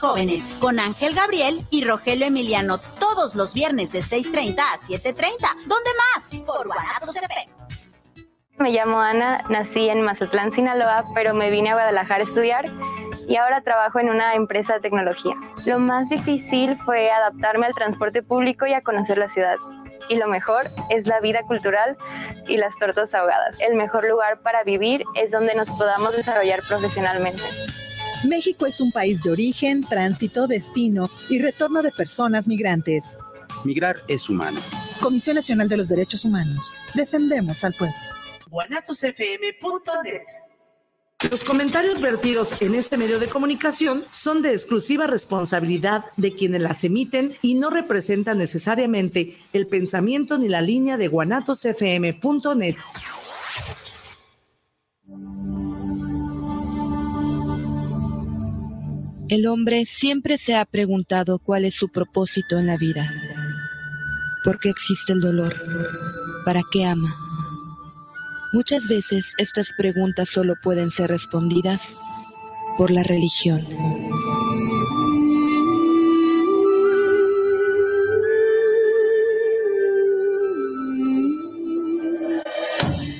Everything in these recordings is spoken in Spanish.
jóvenes con Ángel Gabriel y Rogelio Emiliano todos los viernes de 6.30 a 7.30. ¿Dónde más? Por Guanatos FM. Me llamo Ana, nací en Mazatlán, Sinaloa, pero me vine a Guadalajara a estudiar y ahora trabajo en una empresa de tecnología. Lo más difícil fue adaptarme al transporte público y a conocer la ciudad. Y lo mejor es la vida cultural y las tortas ahogadas. El mejor lugar para vivir es donde nos podamos desarrollar profesionalmente. México es un país de origen, tránsito, destino y retorno de personas migrantes. Migrar es humano. Comisión Nacional de los Derechos Humanos. Defendemos al pueblo guanatosfm.net. Los comentarios vertidos en este medio de comunicación son de exclusiva responsabilidad de quienes las emiten y no representan necesariamente el pensamiento ni la línea de guanatosfm.net. El hombre siempre se ha preguntado cuál es su propósito en la vida. ¿Por qué existe el dolor? ¿Para qué ama? Muchas veces estas preguntas solo pueden ser respondidas por la religión.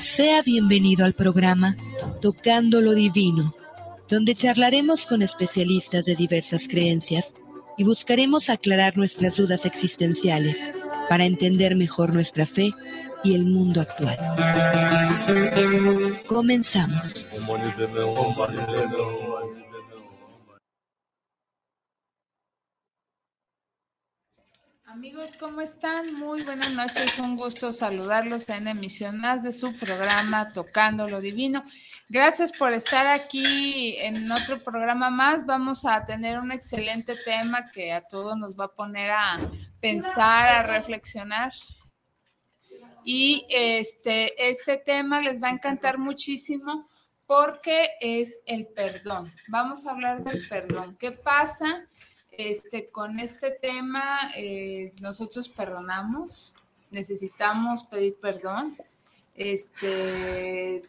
Sea bienvenido al programa Tocando lo Divino, donde charlaremos con especialistas de diversas creencias y buscaremos aclarar nuestras dudas existenciales para entender mejor nuestra fe y el mundo actual. Comenzamos. Amigos, ¿cómo están? Muy buenas noches, un gusto saludarlos en emisión más de su programa Tocando lo Divino. Gracias por estar aquí en otro programa más. Vamos a tener un excelente tema que a todos nos va a poner a pensar, a reflexionar. Y este, este tema les va a encantar muchísimo porque es el perdón. Vamos a hablar del perdón. ¿Qué pasa este, con este tema? Eh, nosotros perdonamos, necesitamos pedir perdón. Este,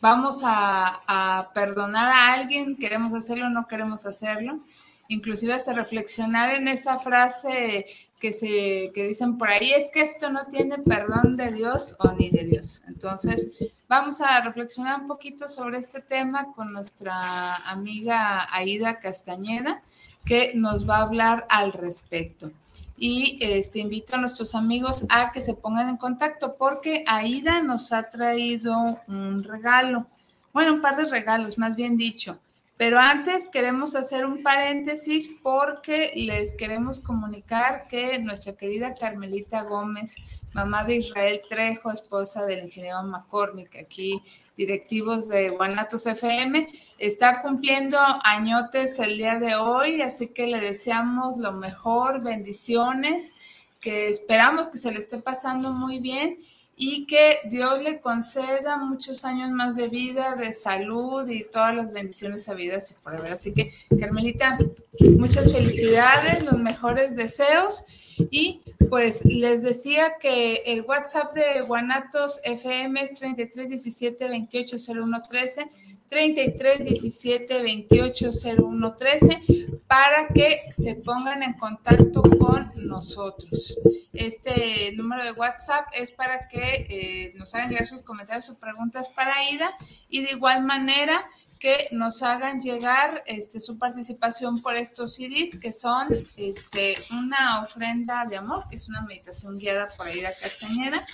vamos a, a perdonar a alguien, queremos hacerlo o no queremos hacerlo inclusive hasta reflexionar en esa frase que se dicen por ahí es que esto no tiene perdón de Dios o ni de Dios. Entonces, vamos a reflexionar un poquito sobre este tema con nuestra amiga Aida Castañeda que nos va a hablar al respecto. Y este invito a nuestros amigos a que se pongan en contacto porque Aida nos ha traído un regalo. Bueno, un par de regalos, más bien dicho. Pero antes queremos hacer un paréntesis porque les queremos comunicar que nuestra querida Carmelita Gómez, mamá de Israel Trejo, esposa del ingeniero McCormick, aquí directivos de Guanatos FM, está cumpliendo añotes el día de hoy, así que le deseamos lo mejor, bendiciones, que esperamos que se le esté pasando muy bien y que Dios le conceda muchos años más de vida, de salud y todas las bendiciones habidas y por haber. Así que, Carmelita, muchas felicidades, los mejores deseos. Y pues les decía que el WhatsApp de Guanatos FM es 33 17 28 01 13 33 17 28 01 13 para que se pongan en contacto con nosotros. Este número de WhatsApp es para que eh, nos hagan llegar sus comentarios o preguntas para Ida y de igual manera que nos hagan llegar este, su participación por estos CDs que son este, una ofrenda de amor, que es una meditación guiada por Aida Castañeda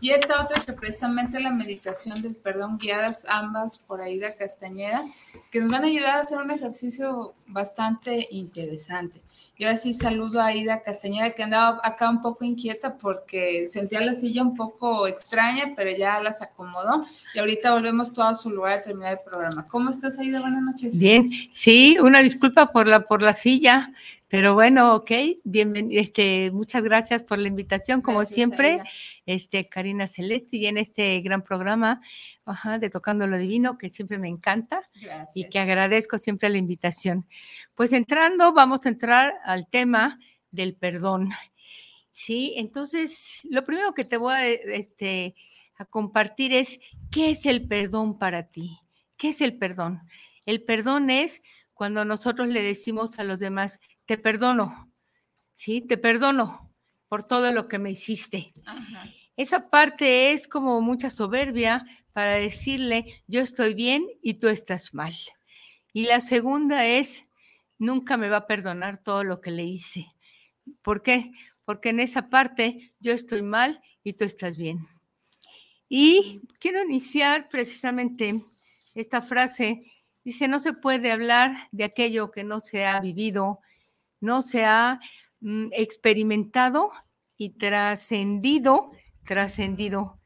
y esta otra que precisamente la meditación del perdón, guiadas ambas por Aida Castañeda, que nos van a ayudar a hacer un ejercicio bastante interesante. Y ahora sí saludo a Aida Castañeda, que andaba acá un poco inquieta porque sentía la silla un poco extraña, pero ya las acomodó. Y ahorita volvemos todo a su lugar a terminar el programa. ¿Cómo estás, Aida? Buenas noches. Bien, sí, una disculpa por la, por la silla. Pero bueno, ok, bienvenido, este, muchas gracias por la invitación, como siempre, este, Karina Celeste, y en este gran programa de Tocando lo Divino, que siempre me encanta y que agradezco siempre la invitación. Pues entrando, vamos a entrar al tema del perdón. Sí, entonces, lo primero que te voy a, este, a compartir es, ¿qué es el perdón para ti? ¿Qué es el perdón? El perdón es cuando nosotros le decimos a los demás, te perdono, ¿sí? Te perdono por todo lo que me hiciste. Esa parte es como mucha soberbia para decirle, yo estoy bien y tú estás mal. Y la segunda es, nunca me va a perdonar todo lo que le hice. ¿Por qué? Porque en esa parte yo estoy mal y tú estás bien. Y quiero iniciar precisamente esta frase. Dice, no se puede hablar de aquello que no se ha vivido, no se ha mm, experimentado y trascendido, trascendido.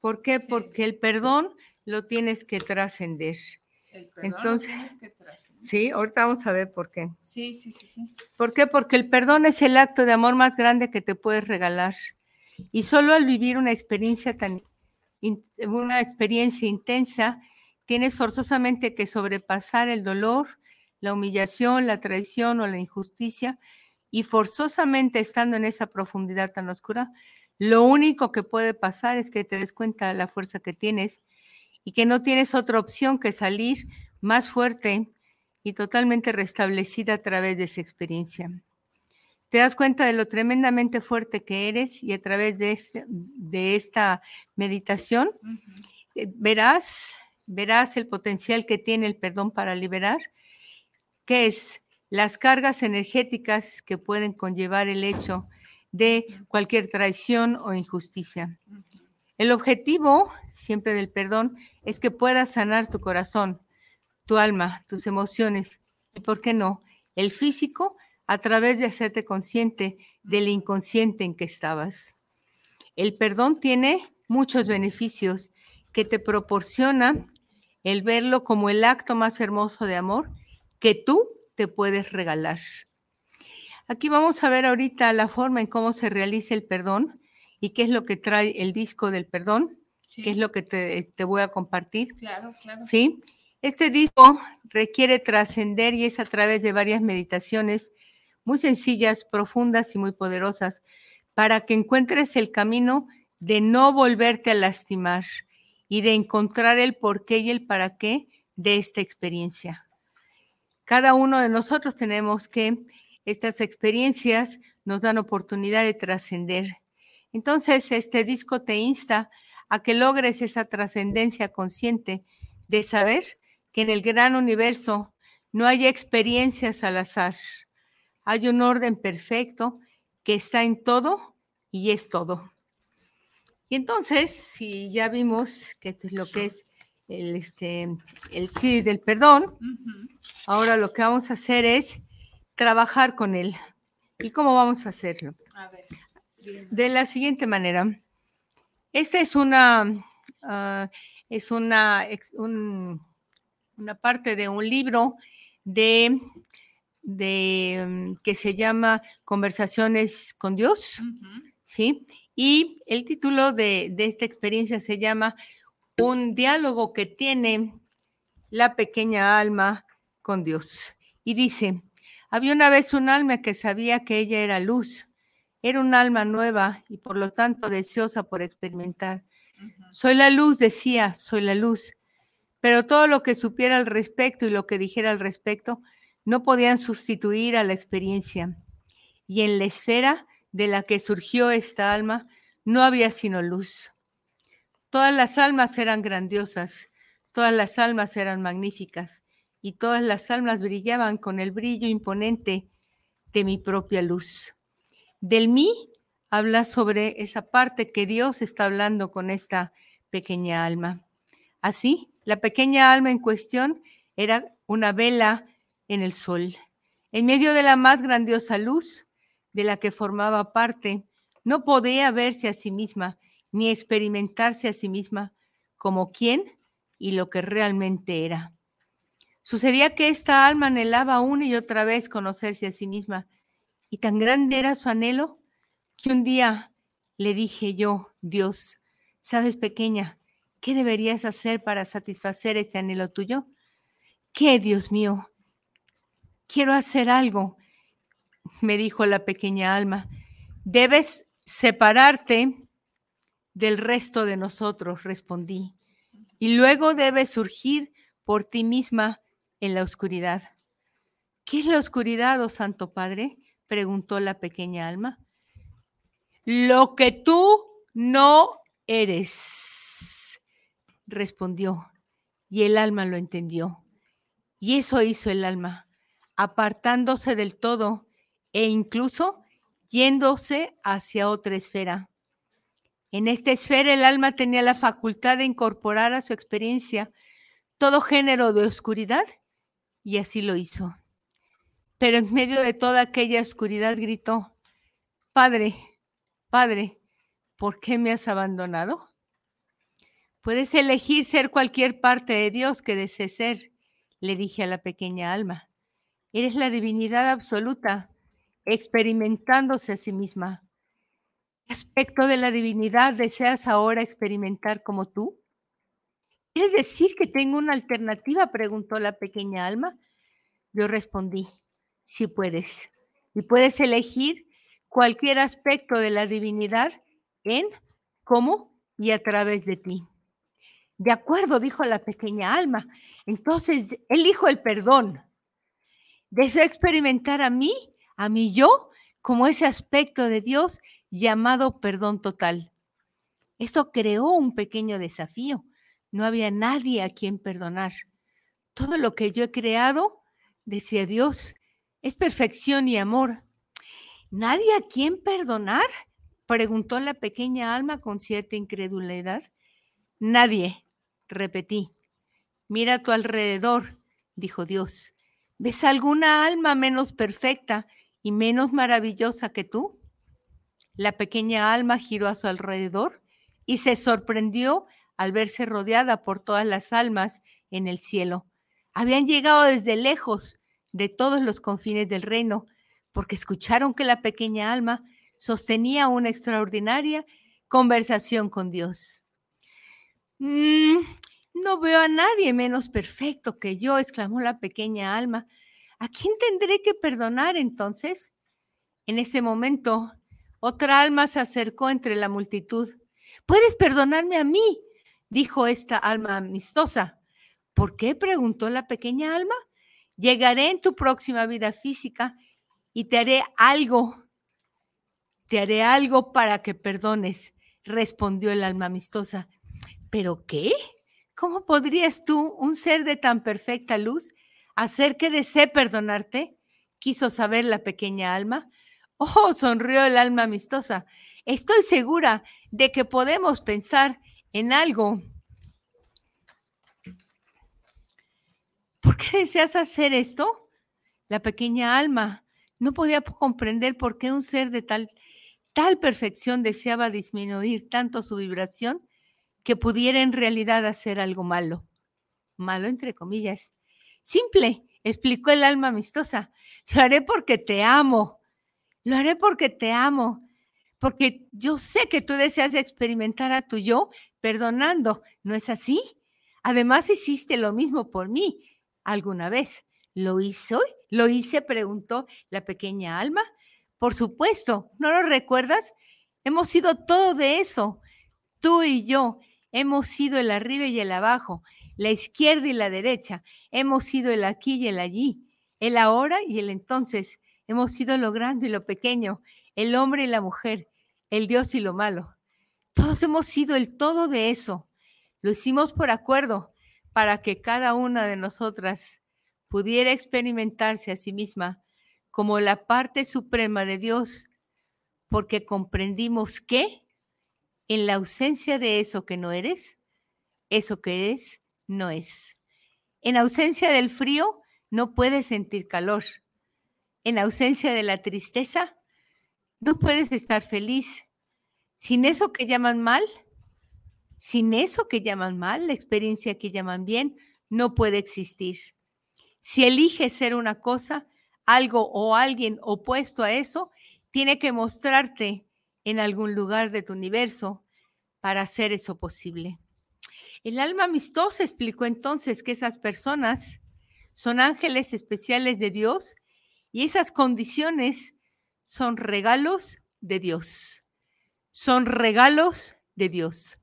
¿Por qué? Porque el perdón lo tienes que trascender. Entonces, sí, ahorita vamos a ver por qué. Sí, sí, sí, sí. ¿Por qué? Porque el perdón es el acto de amor más grande que te puedes regalar. Y solo al vivir una experiencia tan una experiencia intensa, tienes forzosamente que sobrepasar el dolor, la humillación, la traición o la injusticia, y forzosamente estando en esa profundidad tan oscura, lo único que puede pasar es que te des cuenta de la fuerza que tienes y que no tienes otra opción que salir más fuerte y totalmente restablecida a través de esa experiencia. Te das cuenta de lo tremendamente fuerte que eres y a través de, este, de esta meditación eh, verás, verás el potencial que tiene el perdón para liberar, que es las cargas energéticas que pueden conllevar el hecho de cualquier traición o injusticia. El objetivo siempre del perdón es que puedas sanar tu corazón, tu alma, tus emociones y, ¿por qué no?, el físico a través de hacerte consciente del inconsciente en que estabas. El perdón tiene muchos beneficios que te proporciona el verlo como el acto más hermoso de amor que tú te puedes regalar. Aquí vamos a ver ahorita la forma en cómo se realiza el perdón y qué es lo que trae el disco del perdón, qué es lo que te, voy a compartir. Claro, claro. Sí, este disco requiere trascender y es a través de varias meditaciones muy sencillas, profundas y muy poderosas para que encuentres el camino de no volverte a lastimar y de encontrar el por qué y el para qué de esta experiencia. Cada uno de nosotros tenemos que estas experiencias nos dan oportunidad de trascender entonces, este disco te insta a que logres esa trascendencia consciente de saber que en el gran universo no hay experiencias al azar. Hay un orden perfecto que está en todo y es todo. Y entonces, si ya vimos que esto es lo que es el, este, el sí del perdón, ahora lo que vamos a hacer es trabajar con él. ¿Y cómo vamos a hacerlo? A ver de la siguiente manera. Esta es una, ah, es una, una parte de un libro de, de, mm, que se llama Conversaciones con Dios, ¿sí? Y el título de, de esta experiencia se llama Un diálogo que tiene la pequeña alma con Dios. Y dice, había una vez un alma que sabía que ella era luz era un alma nueva y por lo tanto deseosa por experimentar. Soy la luz, decía, soy la luz. Pero todo lo que supiera al respecto y lo que dijera al respecto no podían sustituir a la experiencia. Y en la esfera de la que surgió esta alma no había sino luz. Todas las almas eran grandiosas, todas las almas eran magníficas y todas las almas brillaban con el brillo imponente de mi propia luz. Del mí habla sobre esa parte que Dios está hablando con esta pequeña alma. Así, la pequeña alma en cuestión era una vela en el sol. En medio de la más grandiosa luz de la que formaba parte, no podía verse a sí misma ni experimentarse a sí misma como quién y lo que realmente era. Sucedía que esta alma anhelaba una y otra vez conocerse a sí misma y tan grande era su anhelo que un día le dije yo, Dios, sabes pequeña, ¿qué deberías hacer para satisfacer ese anhelo tuyo? ¿Qué, Dios mío? Quiero hacer algo, me dijo la pequeña alma. Debes separarte del resto de nosotros, respondí, y luego debes surgir por ti misma en la oscuridad. ¿Qué es la oscuridad, oh Santo Padre? preguntó la pequeña alma. Lo que tú no eres, respondió, y el alma lo entendió. Y eso hizo el alma, apartándose del todo e incluso yéndose hacia otra esfera. En esta esfera el alma tenía la facultad de incorporar a su experiencia todo género de oscuridad y así lo hizo. Pero en medio de toda aquella oscuridad gritó, Padre, Padre, ¿por qué me has abandonado? Puedes elegir ser cualquier parte de Dios que desees ser, le dije a la pequeña alma. Eres la divinidad absoluta, experimentándose a sí misma. ¿Qué aspecto de la divinidad deseas ahora experimentar como tú? ¿Quieres decir que tengo una alternativa? preguntó la pequeña alma. Yo respondí, si puedes. Y puedes elegir cualquier aspecto de la divinidad en, cómo y a través de ti. De acuerdo, dijo la pequeña alma. Entonces, elijo el perdón. Deseo experimentar a mí, a mí yo, como ese aspecto de Dios llamado perdón total. Eso creó un pequeño desafío. No había nadie a quien perdonar. Todo lo que yo he creado, decía Dios, es perfección y amor. ¿Nadie a quien perdonar? preguntó la pequeña alma con cierta incredulidad. Nadie, repetí. Mira a tu alrededor, dijo Dios. ¿Ves alguna alma menos perfecta y menos maravillosa que tú? La pequeña alma giró a su alrededor y se sorprendió al verse rodeada por todas las almas en el cielo. Habían llegado desde lejos de todos los confines del reino, porque escucharon que la pequeña alma sostenía una extraordinaria conversación con Dios. Mm, no veo a nadie menos perfecto que yo, exclamó la pequeña alma. ¿A quién tendré que perdonar entonces? En ese momento, otra alma se acercó entre la multitud. Puedes perdonarme a mí, dijo esta alma amistosa. ¿Por qué? preguntó la pequeña alma. Llegaré en tu próxima vida física y te haré algo. Te haré algo para que perdones, respondió el alma amistosa. ¿Pero qué? ¿Cómo podrías tú, un ser de tan perfecta luz, hacer que desee perdonarte? Quiso saber la pequeña alma. Oh, sonrió el alma amistosa. Estoy segura de que podemos pensar en algo ¿Por qué deseas hacer esto? La pequeña alma no podía comprender por qué un ser de tal, tal perfección deseaba disminuir tanto su vibración que pudiera en realidad hacer algo malo. Malo entre comillas. Simple, explicó el alma amistosa. Lo haré porque te amo. Lo haré porque te amo. Porque yo sé que tú deseas experimentar a tu yo perdonando. ¿No es así? Además hiciste lo mismo por mí alguna vez. ¿Lo hizo? ¿Lo hice? preguntó la pequeña alma. Por supuesto, ¿no lo recuerdas? Hemos sido todo de eso. Tú y yo hemos sido el arriba y el abajo, la izquierda y la derecha. Hemos sido el aquí y el allí, el ahora y el entonces. Hemos sido lo grande y lo pequeño, el hombre y la mujer, el Dios y lo malo. Todos hemos sido el todo de eso. Lo hicimos por acuerdo, para que cada una de nosotras pudiera experimentarse a sí misma como la parte suprema de Dios, porque comprendimos que en la ausencia de eso que no eres, eso que es, no es. En ausencia del frío, no puedes sentir calor. En ausencia de la tristeza, no puedes estar feliz. Sin eso que llaman mal, sin eso que llaman mal, la experiencia que llaman bien, no puede existir. Si eliges ser una cosa, algo o alguien opuesto a eso, tiene que mostrarte en algún lugar de tu universo para hacer eso posible. El alma amistosa explicó entonces que esas personas son ángeles especiales de Dios y esas condiciones son regalos de Dios. Son regalos de Dios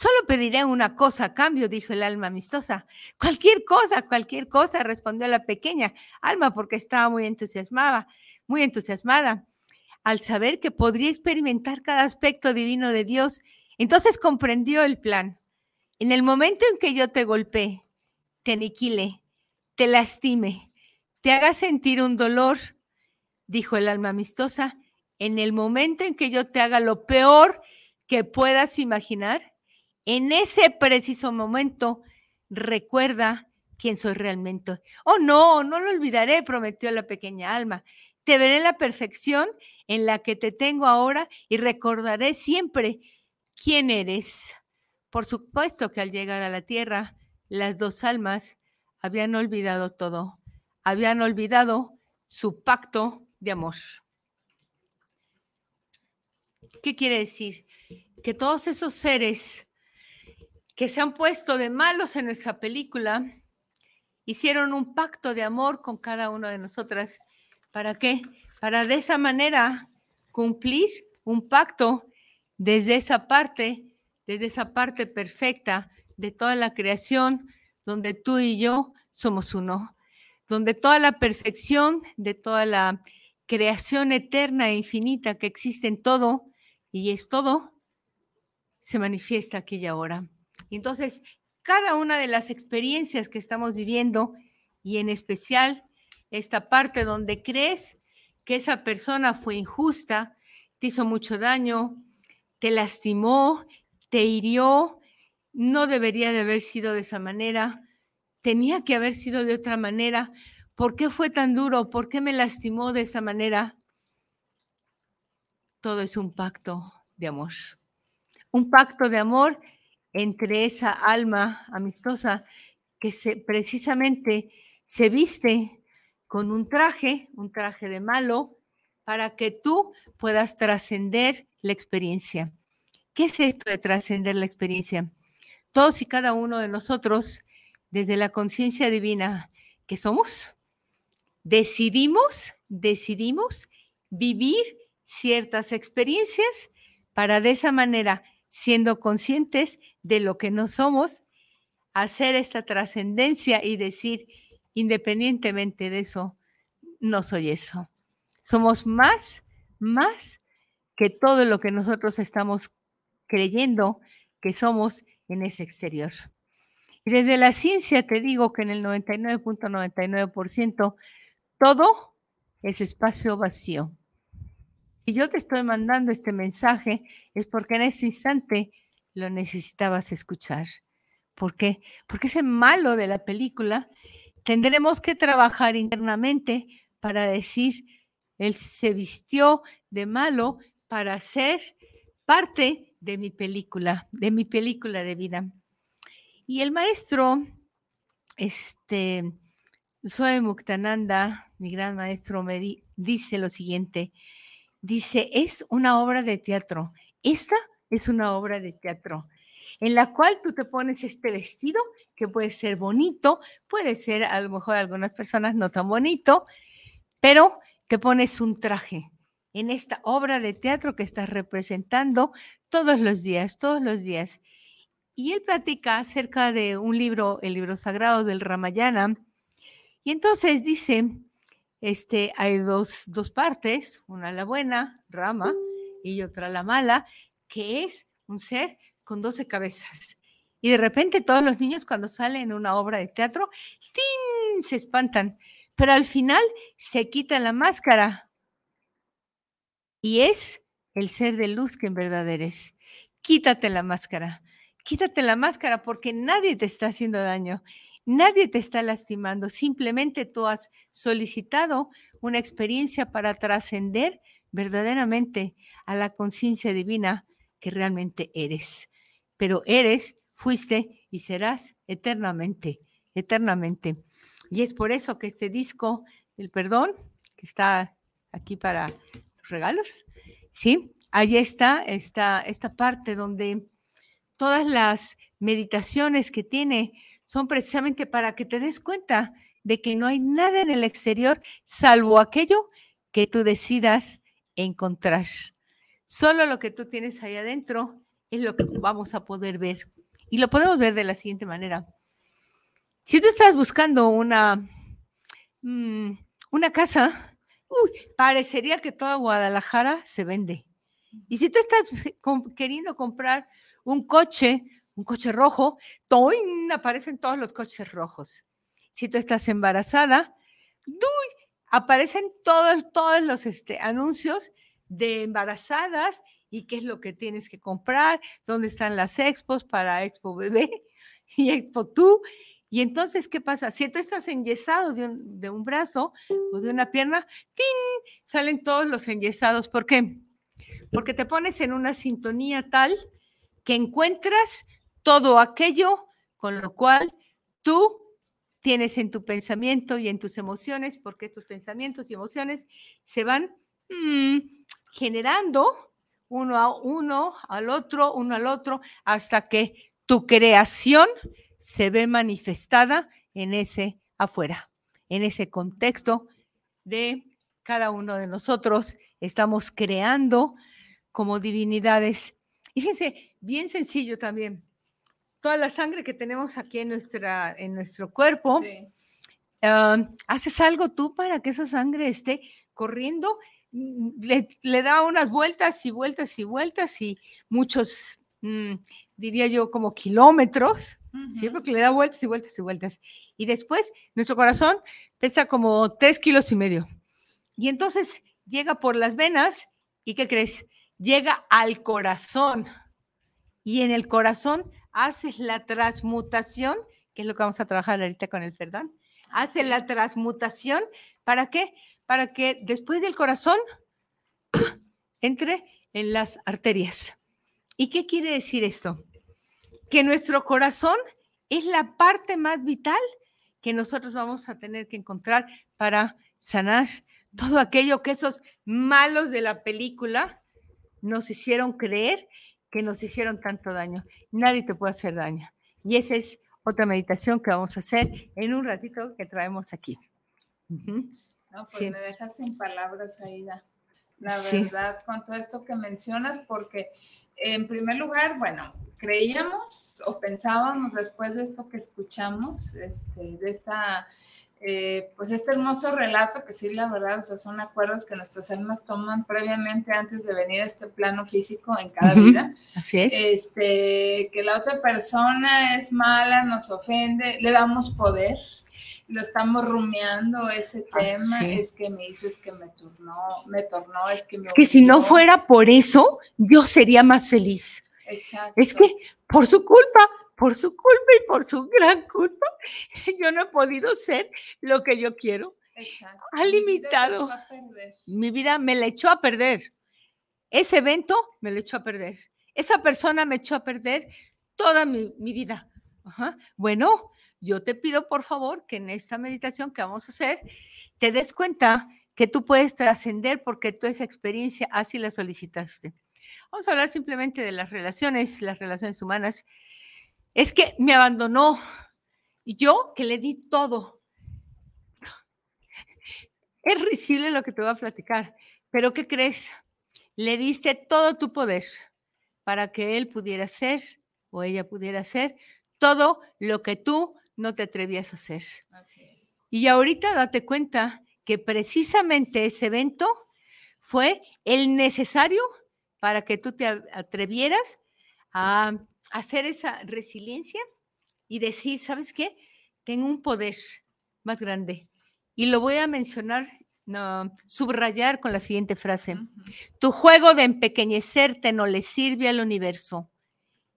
Solo pediré una cosa a cambio, dijo el alma amistosa. Cualquier cosa, cualquier cosa, respondió la pequeña alma porque estaba muy entusiasmada, muy entusiasmada al saber que podría experimentar cada aspecto divino de Dios. Entonces comprendió el plan. En el momento en que yo te golpee, te aniquile, te lastime, te haga sentir un dolor, dijo el alma amistosa, en el momento en que yo te haga lo peor que puedas imaginar, en ese preciso momento, recuerda quién soy realmente. Oh, no, no lo olvidaré, prometió la pequeña alma. Te veré en la perfección en la que te tengo ahora y recordaré siempre quién eres. Por supuesto que al llegar a la tierra, las dos almas habían olvidado todo, habían olvidado su pacto de amor. ¿Qué quiere decir? Que todos esos seres que se han puesto de malos en nuestra película hicieron un pacto de amor con cada una de nosotras. ¿Para qué? Para de esa manera cumplir un pacto desde esa parte, desde esa parte perfecta de toda la creación, donde tú y yo somos uno, donde toda la perfección de toda la creación eterna e infinita que existe en todo y es todo, se manifiesta aquí y ahora. Entonces, cada una de las experiencias que estamos viviendo, y en especial esta parte donde crees que esa persona fue injusta, te hizo mucho daño, te lastimó, te hirió, no debería de haber sido de esa manera, tenía que haber sido de otra manera. ¿Por qué fue tan duro? ¿Por qué me lastimó de esa manera? Todo es un pacto de amor. Un pacto de amor entre esa alma amistosa que se, precisamente se viste con un traje, un traje de malo, para que tú puedas trascender la experiencia. ¿Qué es esto de trascender la experiencia? Todos y cada uno de nosotros, desde la conciencia divina que somos, decidimos, decidimos vivir ciertas experiencias para de esa manera, siendo conscientes de lo que no somos, hacer esta trascendencia y decir, independientemente de eso, no soy eso. Somos más, más que todo lo que nosotros estamos creyendo que somos en ese exterior. Y desde la ciencia te digo que en el 99.99% todo es espacio vacío. Si yo te estoy mandando este mensaje es porque en ese instante lo necesitabas escuchar. ¿Por qué? Porque ese malo de la película tendremos que trabajar internamente para decir, él se vistió de malo para ser parte de mi película, de mi película de vida. Y el maestro, este, Swami Muktananda, mi gran maestro, me dice lo siguiente, dice, es una obra de teatro. Esta es una obra de teatro en la cual tú te pones este vestido que puede ser bonito, puede ser a lo mejor algunas personas no tan bonito, pero te pones un traje en esta obra de teatro que estás representando todos los días, todos los días. Y él platica acerca de un libro, el libro sagrado del Ramayana, y entonces dice, este, hay dos, dos partes, una la buena, Rama, y otra la mala, que es un ser con 12 cabezas. Y de repente todos los niños cuando salen en una obra de teatro, se espantan, pero al final se quita la máscara y es el ser de luz que en verdad eres. Quítate la máscara, quítate la máscara porque nadie te está haciendo daño, nadie te está lastimando, simplemente tú has solicitado una experiencia para trascender verdaderamente a la conciencia divina que realmente eres pero eres, fuiste y serás eternamente, eternamente. Y es por eso que este disco del perdón, que está aquí para regalos, ¿sí? Ahí está, esta parte donde todas las meditaciones que tiene son precisamente para que te des cuenta de que no hay nada en el exterior salvo aquello que tú decidas encontrar. Solo lo que tú tienes ahí adentro es lo que vamos a poder ver. Y lo podemos ver de la siguiente manera. Si tú estás buscando una, mm, una casa, parecería que toda Guadalajara se vende. Y si tú estás queriendo comprar un coche, un coche rojo, ¡toin! aparecen todos los coches rojos. Si tú estás embarazada, aparecen todos, todos los este, anuncios de embarazadas y qué es lo que tienes que comprar, dónde están las expos para Expo Bebé y Expo Tú. Y entonces, ¿qué pasa? Si tú estás enyesado de un, de un brazo o de una pierna, ¡tin! salen todos los enyesados. ¿Por qué? Porque te pones en una sintonía tal que encuentras todo aquello con lo cual tú tienes en tu pensamiento y en tus emociones, porque tus pensamientos y emociones se van mm, generando uno a uno, al otro, uno al otro, hasta que tu creación se ve manifestada en ese afuera, en ese contexto de cada uno de nosotros. Estamos creando como divinidades. Y fíjense, bien sencillo también toda la sangre que tenemos aquí en, nuestra, en nuestro cuerpo, haces algo tú para que esa sangre esté corriendo, mm, le, da unas vueltas y vueltas y vueltas y muchos, mm, diría yo, como kilómetros, ¿sí? porque le da vueltas y vueltas y vueltas. Y después nuestro corazón pesa como tres kilos y medio. Y entonces llega por las venas y ¿qué crees? Llega al corazón. Y en el corazón haces la transmutación, que es lo que vamos a trabajar ahorita con el perdón, hace la transmutación, ¿para qué? Para que después del corazón entre en las arterias. ¿Y qué quiere decir esto? Que nuestro corazón es la parte más vital que nosotros vamos a tener que encontrar para sanar todo aquello que esos malos de la película nos hicieron creer que nos hicieron tanto daño. Nadie te puede hacer daño. Y esa es otra meditación que vamos a hacer en un ratito que traemos aquí. No, pues me dejas sin palabras, Aida. La verdad, con todo esto que mencionas, porque en primer lugar, bueno, creíamos o pensábamos después de esto que escuchamos, este, de esta eh, pues este hermoso relato que sí, la verdad, o sea, son acuerdos que nuestras almas toman previamente antes de venir a este plano físico en cada vida. Así es. Este, que la otra persona es mala, nos ofende, le damos poder, lo estamos rumiando ese tema, es que me hizo, es que me tornó, me tornó, es que me... Es que si no fuera por eso, yo sería más feliz. Exacto. Es que por su culpa, por su culpa y por su gran culpa, yo no he podido ser lo que yo quiero. Exacto. Ha limitado. Mi vida me la echó a perder. Ese evento me lo echó a perder. Esa persona me echó a perder toda mi, vida. Bueno, yo te pido por favor que en esta meditación que vamos a hacer, te des cuenta que tú puedes trascender porque tú esa experiencia así la solicitaste. Vamos a hablar simplemente de las relaciones, las relaciones humanas es que me abandonó. Y yo que le di todo. Es risible lo que te voy a platicar, pero ¿qué crees? Le diste todo tu poder para que él pudiera ser o ella pudiera hacer todo lo que tú no te atrevías a hacer. Y ahorita date cuenta que precisamente ese evento fue el necesario para que tú te atrevieras a hacer esa resiliencia y decir, ¿sabes qué? Tengo un poder más grande. Y lo voy a mencionar, no, subrayar con la siguiente frase. Tu juego de empequeñecerte no le sirve al universo.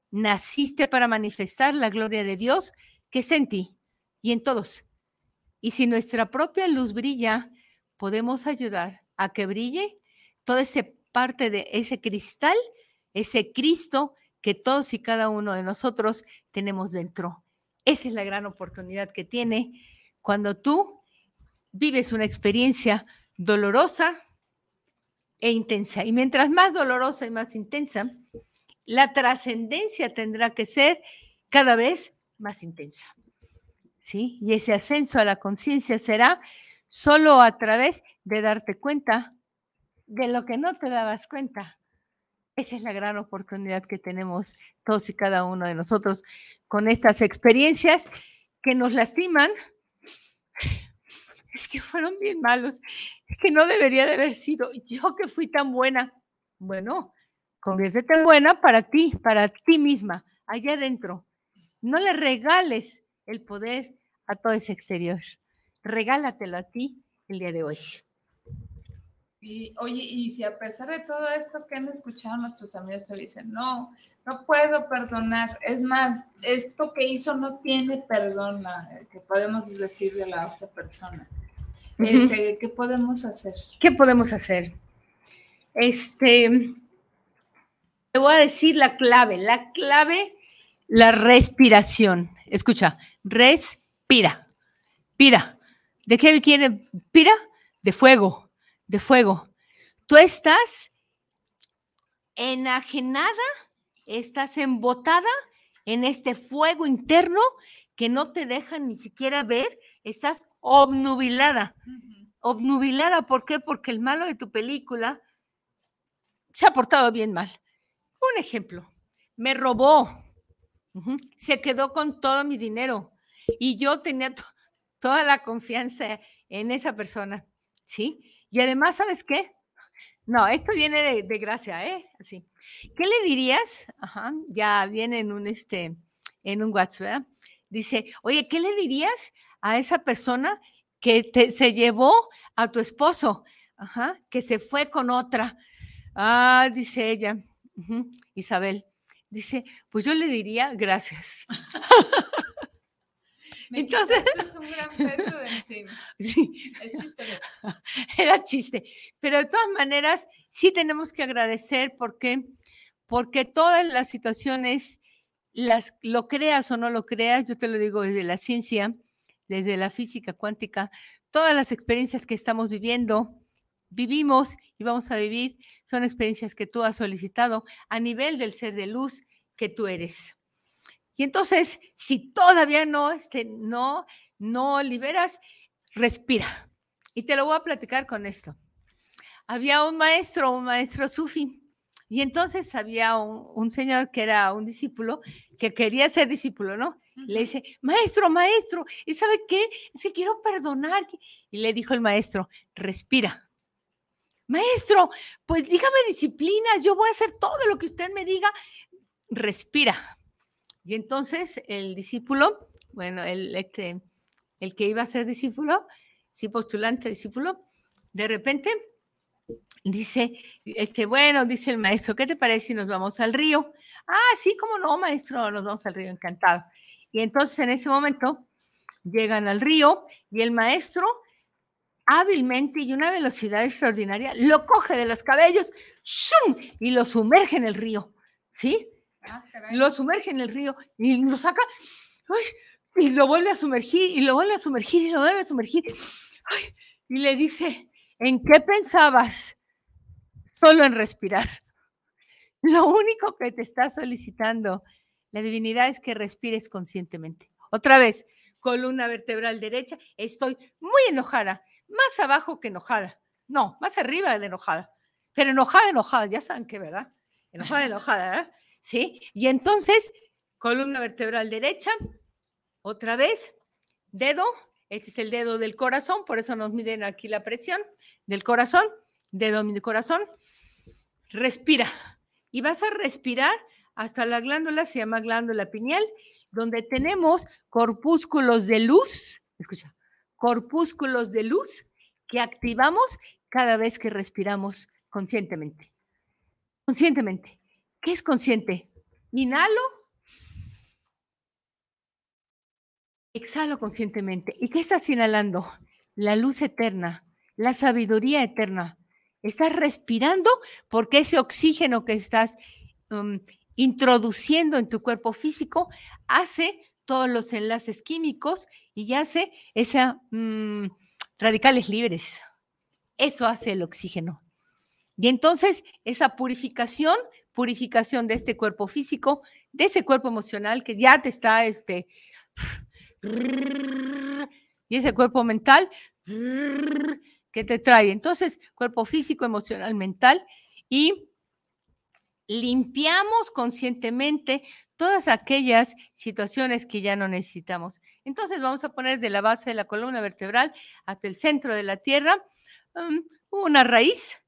Naciste para manifestar la gloria de Dios que es en ti y en todos. Y si nuestra propia luz brilla, podemos ayudar a que brille toda esa parte de ese cristal, ese Cristo que todos y cada uno de nosotros tenemos dentro. Esa es la gran oportunidad que tiene cuando tú vives una experiencia dolorosa e intensa. Y mientras más dolorosa y más intensa, la trascendencia tendrá que ser cada vez más intensa. ¿Sí? Y ese ascenso a la conciencia será solo a través de darte cuenta de lo que no te dabas cuenta Esa es la gran oportunidad que tenemos todos y cada uno de nosotros con estas experiencias que nos lastiman. Es que fueron bien malos, es que no debería de haber sido yo que fui tan buena. Bueno, conviértete en buena para ti, para ti misma, allá adentro. No le regales el poder a todo ese exterior. Regálatelo a ti el día de hoy. Y oye, y si a pesar de todo esto que han escuchado nuestros amigos te dicen, no, no puedo perdonar, es más, esto que hizo no tiene perdón, que podemos decir de la otra persona. Este, ¿Qué podemos hacer? ¿Qué podemos hacer? Este, te voy a decir la clave, la clave, la respiración. Escucha, respira, pira. ¿De qué quiere? Pira de fuego de fuego. Tú estás enajenada, estás embotada en este fuego interno que no te deja ni siquiera ver, estás obnubilada. Obnubilada, ¿por qué? Porque el malo de tu película se ha portado bien mal. Un ejemplo, me robó, se quedó con todo mi dinero y yo tenía toda la confianza en esa persona, ¿sí? Y además, ¿sabes qué? No, esto viene de, gracia, ¿eh? Así. ¿Qué le dirías? Ajá, ya viene en un, este, en un WhatsApp, ¿verdad? Dice, oye, ¿qué le dirías a esa persona que se llevó a tu esposo? Ajá, que se fue con otra. Ah, dice ella, Isabel, dice, pues yo le diría gracias. Entonces, es un gran peso de encima. Sí. Es chiste. Era chiste. Pero de todas maneras, sí tenemos que agradecer porque, porque todas las situaciones, las, lo creas o no lo creas, yo te lo digo desde la ciencia, desde la física cuántica, todas las experiencias que estamos viviendo, vivimos y vamos a vivir, son experiencias que tú has solicitado a nivel del ser de luz que tú eres. Y entonces, si todavía no, este, no, no liberas, respira. Y te lo voy a platicar con esto. Había un maestro, un maestro sufi, y entonces había un, señor que era un discípulo que quería ser discípulo, ¿no? Le dice, maestro, maestro, ¿y sabe qué? Es que quiero perdonar. Y le dijo el maestro, respira. Maestro, pues dígame disciplina, yo voy a hacer todo lo que usted me diga. Respira. Y entonces el discípulo, bueno, el, este, el que iba a ser discípulo, sí, postulante discípulo, de repente dice, este, bueno, dice el maestro, ¿qué te parece si nos vamos al río? Ah, sí, cómo no, maestro, nos vamos al río, encantado. Y entonces en ese momento llegan al río y el maestro hábilmente y una velocidad extraordinaria lo coge de los cabellos ¡shum! y lo sumerge en el río, ¿sí? Ah, lo sumerge en el río y lo saca y lo vuelve a sumergir y lo vuelve a sumergir y lo vuelve a sumergir. y le dice, ¿en qué pensabas? Solo en respirar. Lo único que te está solicitando la divinidad es que respires conscientemente. Otra vez, columna vertebral derecha, estoy muy enojada, más abajo que enojada. No, más arriba de enojada. Pero enojada, enojada, ya saben que, ¿verdad? Enojada, enojada, ¿verdad? ¿Sí? Y entonces, columna vertebral derecha, otra vez, dedo, este es el dedo del corazón, por eso nos miden aquí la presión del corazón, dedo del corazón, respira. Y vas a respirar hasta la glándula, se llama glándula pineal, donde tenemos corpúsculos de luz, escucha, corpúsculos de luz que activamos cada vez que respiramos conscientemente. Conscientemente. ¿Qué es consciente? Inhalo, exhalo conscientemente. ¿Y qué estás inhalando? La luz eterna, la sabiduría eterna. Estás respirando porque ese oxígeno que estás um, introduciendo en tu cuerpo físico hace todos los enlaces químicos y hace esas mm, radicales libres. Eso hace el oxígeno. Y entonces esa purificación purificación de este cuerpo físico, de ese cuerpo emocional que ya te está, este, y ese cuerpo mental que te trae. Entonces, cuerpo físico, emocional, mental y limpiamos conscientemente todas aquellas situaciones que ya no necesitamos. Entonces vamos a poner de la base de la columna vertebral hasta el centro de la tierra um, una raíz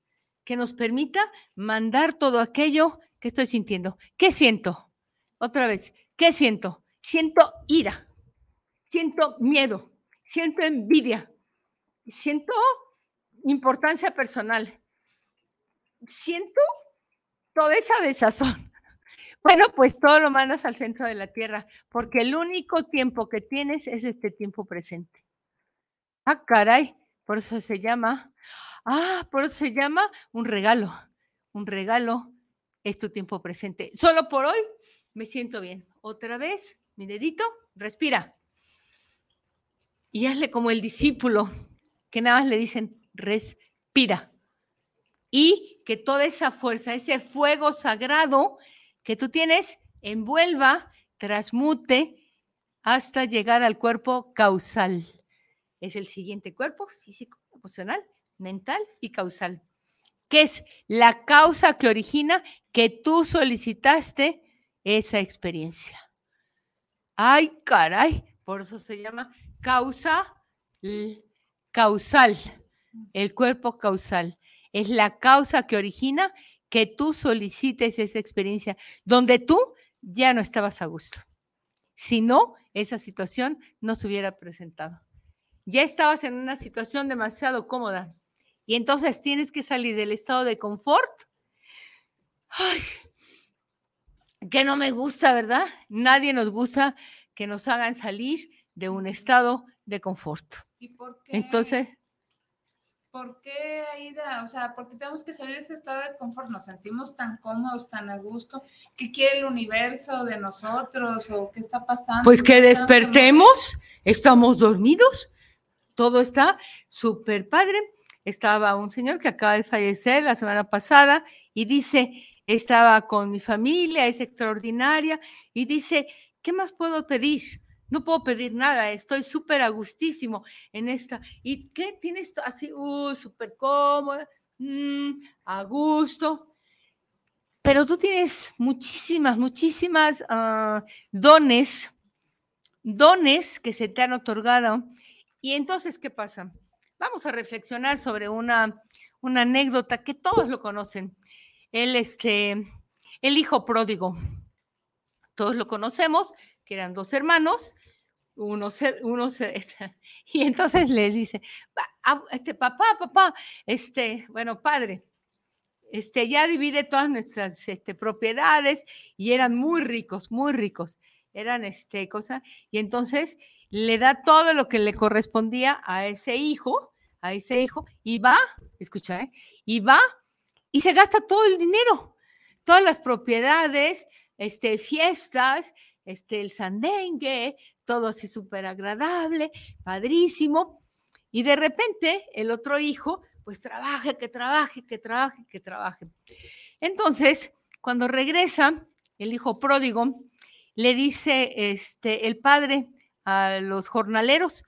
que nos permita mandar todo aquello que estoy sintiendo. ¿Qué siento? Otra vez, ¿qué siento? Siento ira, siento miedo, siento envidia, siento importancia personal, siento toda esa desazón. Bueno, pues todo lo mandas al centro de la tierra, porque el único tiempo que tienes es este tiempo presente. Ah, caray, por eso se llama, ah, por eso se llama un regalo. Un regalo es tu tiempo presente. Solo por hoy me siento bien. Otra vez, mi dedito, respira. Y hazle como el discípulo, que nada más le dicen, respira. Y que toda esa fuerza, ese fuego sagrado que tú tienes, envuelva, transmute hasta llegar al cuerpo causal. Es el siguiente cuerpo físico, emocional, mental y causal, que es la causa que origina que tú solicitaste esa experiencia. Ay, caray, por eso se llama causa causal, el cuerpo causal. Es la causa que origina que tú solicites esa experiencia donde tú ya no estabas a gusto. Si no, esa situación no se hubiera presentado. Ya estabas en una situación demasiado cómoda y entonces tienes que salir del estado de confort. Ay, que no me gusta, ¿verdad? Nadie nos gusta que nos hagan salir de un estado de confort. ¿Y por qué? Entonces, ¿por qué, Aida? O sea, ¿por qué tenemos que salir de ese estado de confort? Nos sentimos tan cómodos, tan a gusto. ¿Qué quiere el universo de nosotros? ¿O qué está pasando? Pues que ¿No estamos despertemos, estamos dormidos, todo está súper padre. Estaba un señor que acaba de fallecer la semana pasada y dice, estaba con mi familia, es extraordinaria, y dice, ¿qué más puedo pedir? No puedo pedir nada, estoy súper a gustísimo en esta. ¿Y qué tienes así? Uh, súper cómoda, mm, a gusto. Pero tú tienes muchísimas, muchísimas ah, dones, dones que se te han otorgado. Y entonces, ¿qué pasa? Vamos a reflexionar sobre una, una anécdota que todos lo conocen. El, este, el hijo pródigo. Todos lo conocemos, que eran dos hermanos, uno se, uno se, y entonces les dice, "Pa- ah, este, papá, papá, este, bueno, padre, este, ya divide todas nuestras este, propiedades y eran muy ricos, muy ricos, eran este, cosa, y entonces le da todo lo que le correspondía a ese hijo, a ese hijo, y va, escucha, ¿eh? y va y se gasta todo el dinero, todas las propiedades, este, fiestas, este, el sandengue, todo así súper agradable, padrísimo. Y de repente el otro hijo, pues trabaje, que trabaje, que trabaje, que trabaje. Entonces, cuando regresa el hijo pródigo, le dice este, el padre a los jornaleros,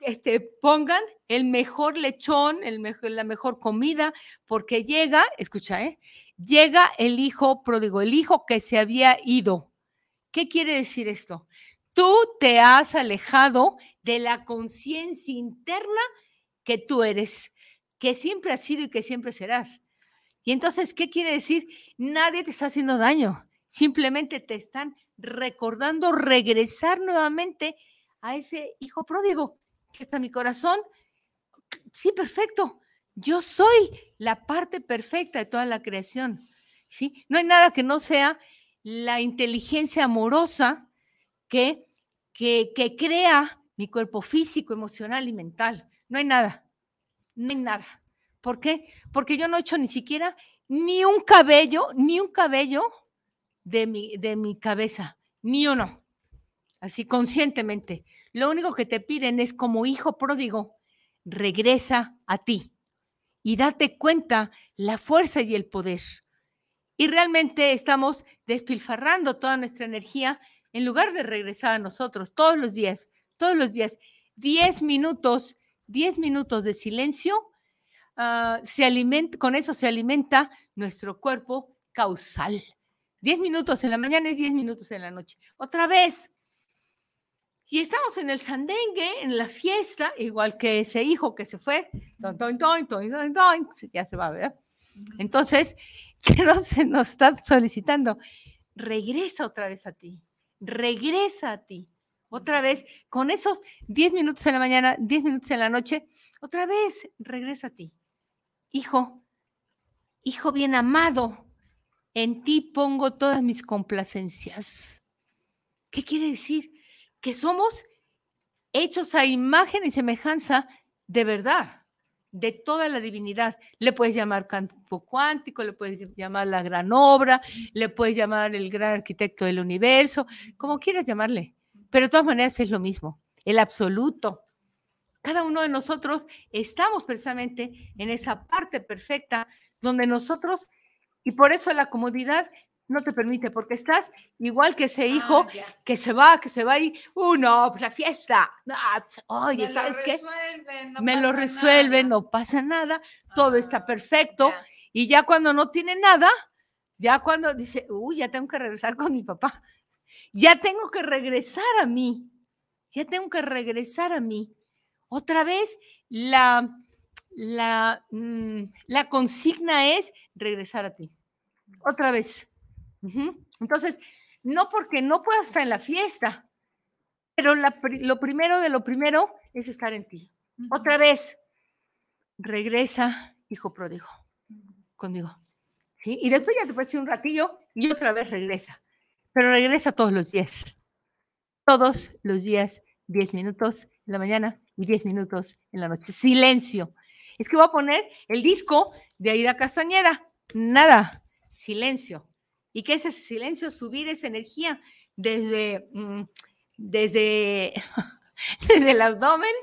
este, pongan el mejor lechón, el mejor, la mejor comida, porque llega, escucha, ¿eh? llega el hijo pródigo, el hijo que se había ido. ¿Qué quiere decir esto? Tú te has alejado de la conciencia interna que tú eres, que siempre has sido y que siempre serás. Y entonces, ¿qué quiere decir? Nadie te está haciendo daño, simplemente te están recordando regresar nuevamente a ese hijo pródigo que está en mi corazón. Sí, perfecto. Yo soy la parte perfecta de toda la creación. ¿sí? No hay nada que no sea la inteligencia amorosa que, que, que crea mi cuerpo físico, emocional y mental. No hay nada. No hay nada. ¿Por qué? Porque yo no he hecho ni siquiera ni un cabello, ni un cabello de mi, de mi cabeza, ni uno. Así conscientemente. Lo único que te piden es como hijo pródigo, regresa a ti y date cuenta la fuerza y el poder. Y realmente estamos despilfarrando toda nuestra energía en lugar de regresar a nosotros todos los días, todos los días, 10 minutos, 10 minutos de silencio, ah, se alimenta, con eso se alimenta nuestro cuerpo causal. 10 minutos en la mañana y 10 minutos en la noche. Otra vez. Y estamos en el sandengue, en la fiesta, igual que ese hijo que se fue, ya se va, ¿verdad? Entonces, ¿qué nos, nos está solicitando? Regresa otra vez a ti, regresa a ti. Otra vez, con esos 10 minutos en la mañana, 10 minutos en la noche, otra vez regresa a ti. Hijo, hijo bien amado, en ti pongo todas mis complacencias. ¿Qué quiere decir? Que somos hechos a imagen y semejanza de verdad, de toda la divinidad. Le puedes llamar campo cuántico, le puedes llamar la gran obra, le puedes llamar el gran arquitecto del universo, como quieras llamarle. Pero de todas maneras es lo mismo, el absoluto. Cada uno de nosotros estamos precisamente en esa parte perfecta donde nosotros y por eso la comodidad no te permite, porque estás igual que ese hijo Ah, ya. que se va, que se va y, uh, no, pues la fiesta. No, pues, oye, me ¿sabes lo qué? no Me lo resuelve, nada. no pasa nada, todo está Ah, perfecto. ya. Y ya cuando no tiene nada, ya cuando dice, uy, ya tengo que regresar con mi papá, ya tengo que regresar a mí, ya tengo que regresar a mí. Otra vez, la, la, mm, la consigna es regresar a ti. Otra vez. Entonces, no porque no puedas estar en la fiesta, pero la lo primero de lo primero es estar en ti. Otra vez, regresa, hijo pródigo, conmigo. ¿Sí? Y después ya te puedes ir un ratillo y otra vez regresa. Pero regresa todos los días. Todos los días, 10 minutos en la mañana y 10 minutos en la noche. Silencio. Es que voy a poner el disco de Aida Castañeda. Nada. Silencio. ¿Y qué es ese silencio? Subir esa energía desde, mm, desde, desde el abdomen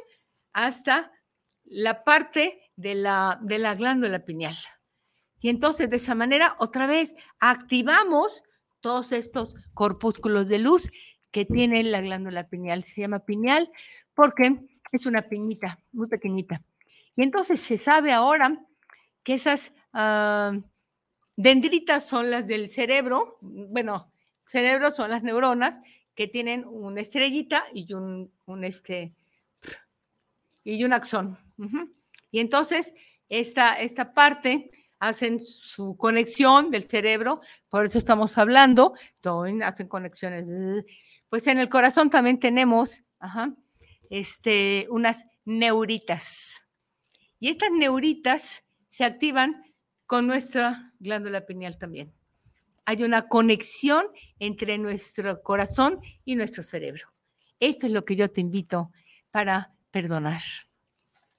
hasta la parte de la, de la glándula pineal. Y entonces de esa manera, otra vez, activamos todos estos corpúsculos de luz que tiene la glándula pineal. Se llama pineal porque es una piñita muy pequeñita. Y entonces se sabe ahora que esas ah, dendritas son las del cerebro, bueno, cerebro son las neuronas que tienen una estrellita y un, este, y un axón. Y entonces esta, esta parte hacen su conexión del cerebro, por eso estamos hablando, hacen conexiones. Pues en el corazón también tenemos ajá, este, unas neuritas. Y estas neuritas se activan con nuestra glándula pineal también. Hay una conexión entre nuestro corazón y nuestro cerebro. Esto es lo que yo te invito para perdonar.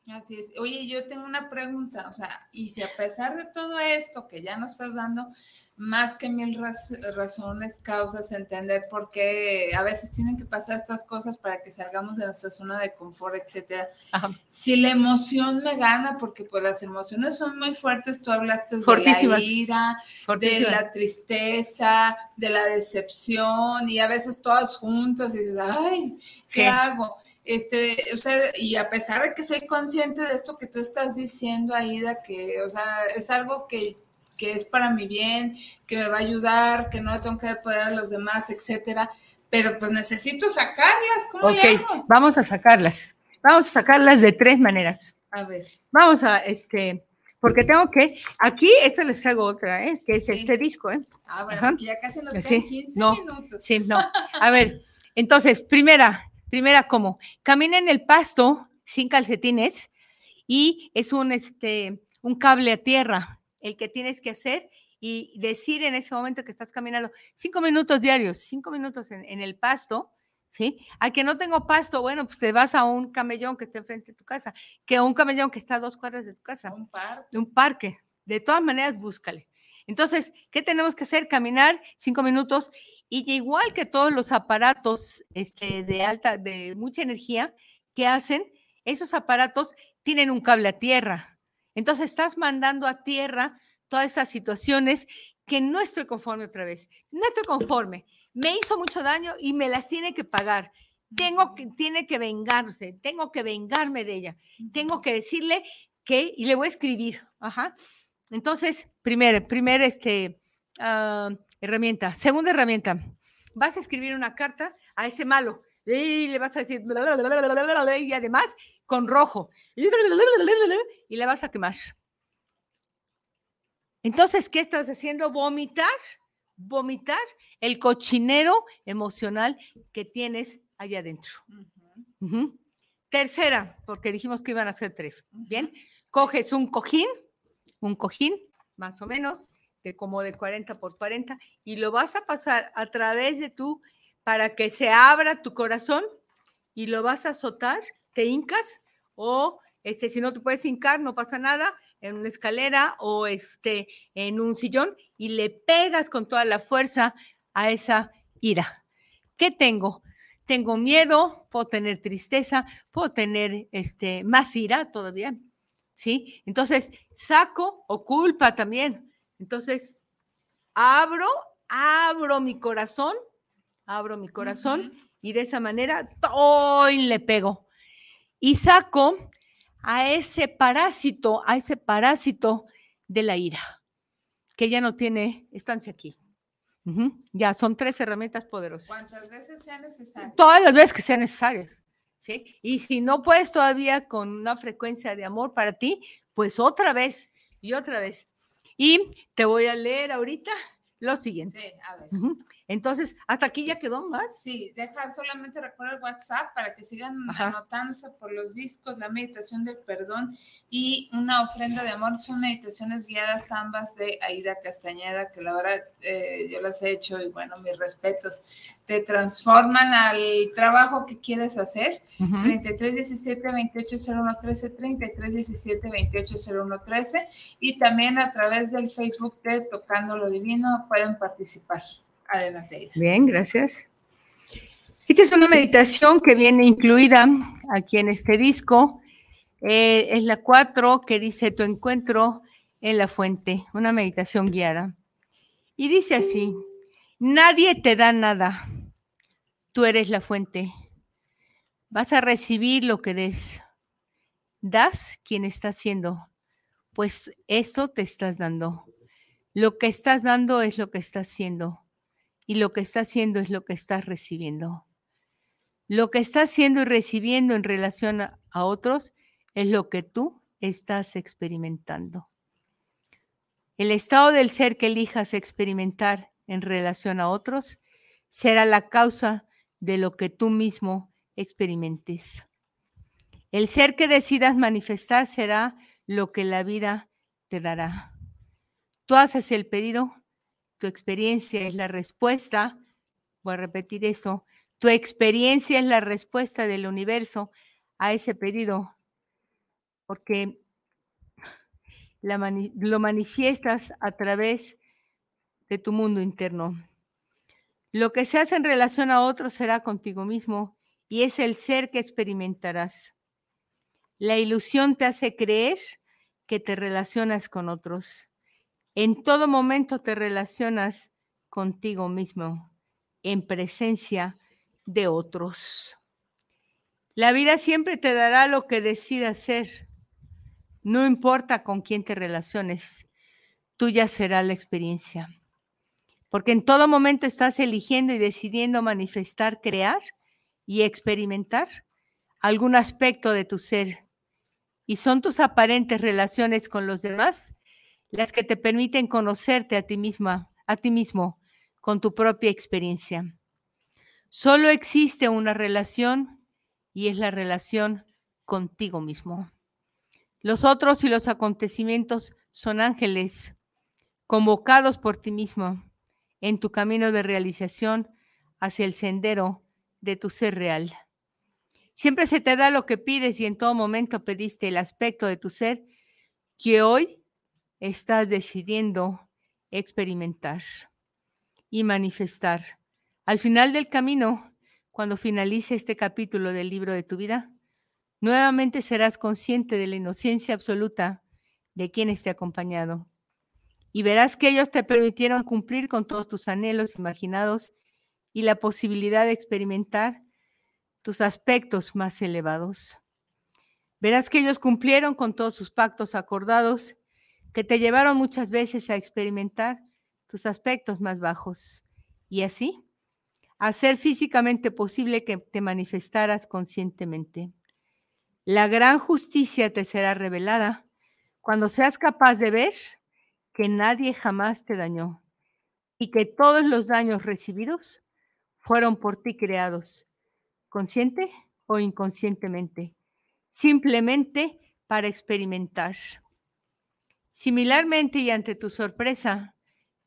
Así es. Oye, yo tengo una pregunta, o sea, y si a pesar de todo esto que ya nos estás dando, más que mil raz- razones, causas, entender por qué a veces tienen que pasar estas cosas para que salgamos de nuestra zona de confort, etcétera. Ajá. Si la emoción me gana, porque pues las emociones son muy fuertes, tú hablaste de la ira, de la tristeza, de la decepción, y a veces todas juntas, y dices, ay, ¿qué Sí. hago? Este, usted, y a pesar de que soy consciente de esto que tú estás diciendo, Aida, que, o sea, es algo que, que es para mi bien, que me va a ayudar, que no tengo que dar poder a los demás, etcétera, pero pues necesito sacarlas, ¿cómo Ok, le hago? vamos a sacarlas. Vamos a sacarlas de tres maneras. A ver, Vamos a, este, porque tengo que, aquí, esta les traigo otra, ¿eh? que es Sí. este disco, ¿eh? ah, bueno, ya casi nos Sí, quedan 15 no, minutos. Sí, no. A ver, entonces, primera, primera, ¿cómo? Camina en el pasto sin calcetines y es un, este, un cable a tierra el que tienes que hacer y decir en ese momento que estás caminando cinco minutos diarios, cinco minutos en, en el pasto, ¿sí? A que no tengo pasto, bueno, pues te vas a un camellón que está enfrente de tu casa, que a un camellón que está a dos cuadras de tu casa Un par. de un parque. De todas maneras, búscale. Entonces, ¿qué tenemos que hacer? Caminar cinco minutos y igual que todos los aparatos este, de alta, de mucha energía que hacen, esos aparatos tienen un cable a tierra. Entonces, estás mandando a tierra todas esas situaciones que no estoy conforme otra vez. No estoy conforme. Me hizo mucho daño y me las tiene que pagar. Tengo que, tiene que vengarse, tengo que vengarme de ella. Tengo que decirle que, y le voy a escribir, ajá. Entonces, primer, primer, este, ah, herramienta. Segunda herramienta. Vas a escribir una carta a ese malo. Y le vas a decir, y además con rojo. Y le vas a quemar. Entonces, ¿qué estás haciendo? Vomitar, vomitar el cochinero emocional que tienes allá adentro. Tercera, porque dijimos que iban a ser tres. Bien, coges un cojín, un cojín, más o menos, de como de 40 por 40, y lo vas a pasar a través de tu, para que se abra tu corazón, y lo vas a azotar, te hincas, o este, si no te puedes hincar, no pasa nada, en una escalera o este, en un sillón, y le pegas con toda la fuerza a esa ira. ¿Qué tengo? Tengo miedo, puedo tener tristeza, puedo tener este, más ira todavía, ¿sí? Entonces, saco o culpa también. Entonces, abro, abro mi corazón, abro mi corazón y de esa manera, ¡toy! le pego. Y saco a ese parásito, a ese parásito de la ira, que ya no tiene estancia aquí. Ya, son tres herramientas poderosas. Cuantas veces sea necesario. Todas las veces que sean necesarias. ¿Sí? Y si no puedes todavía con una frecuencia de amor para ti, pues otra vez y otra vez. Y te voy a leer ahorita lo siguiente. Sí, a ver. Entonces, hasta aquí ya quedó más. Sí, deja solamente recordar el WhatsApp para que sigan anotándose por los discos, la meditación del perdón y una ofrenda de amor. Son meditaciones guiadas ambas de Aida Castañeda, que la verdad eh, yo las he hecho y bueno, mis respetos. Te transforman al trabajo que quieres hacer. 33 17 28 01 13, 33 17 28 01 13 y también a través del Facebook de Tocando lo Divino pueden participar. Adelante. Bien, gracias. Esta es una meditación que viene incluida aquí en este disco. Eh, es la 4 que dice tu encuentro en la fuente, una meditación guiada. Y dice así, nadie te da nada, tú eres la fuente. Vas a recibir lo que des. Das quien está haciendo, pues esto te estás dando. Lo que estás dando es lo que estás haciendo y lo que está haciendo es lo que estás recibiendo. Lo que estás haciendo y recibiendo en relación a, otros es lo que tú estás experimentando. El estado del ser que elijas experimentar en relación a otros será la causa de lo que tú mismo experimentes. El ser que decidas manifestar será lo que la vida te dará. Tú haces el pedido tu experiencia es la respuesta, voy a repetir eso, tu experiencia es la respuesta del universo a ese pedido, porque lo manifiestas a través de tu mundo interno. Lo que se hace en relación a otros será contigo mismo y es el ser que experimentarás. La ilusión te hace creer que te relacionas con otros. En todo momento te relacionas contigo mismo en presencia de otros. La vida siempre te dará lo que decidas ser. No importa con quién te relaciones, tuya será la experiencia. Porque en todo momento estás eligiendo y decidiendo manifestar, crear y experimentar algún aspecto de tu ser. Y son tus aparentes relaciones con los demás las que te permiten conocerte a ti misma, a ti mismo, con tu propia experiencia. Solo existe una relación y es la relación contigo mismo. Los otros y los acontecimientos son ángeles convocados por ti mismo en tu camino de realización hacia el sendero de tu ser real. Siempre se te da lo que pides y en todo momento pediste el aspecto de tu ser que hoy estás decidiendo experimentar y manifestar. Al final del camino, cuando finalice este capítulo del libro de tu vida, nuevamente serás consciente de la inocencia absoluta de quienes te ha acompañado. Y verás que ellos te permitieron cumplir con todos tus anhelos imaginados y la posibilidad de experimentar tus aspectos más elevados. Verás que ellos cumplieron con todos sus pactos acordados que te llevaron muchas veces a experimentar tus aspectos más bajos y así hacer físicamente posible que te manifestaras conscientemente. La gran justicia te será revelada cuando seas capaz de ver que nadie jamás te dañó y que todos los daños recibidos fueron por ti creados, consciente o inconscientemente, simplemente para experimentar. Similarmente y ante tu sorpresa,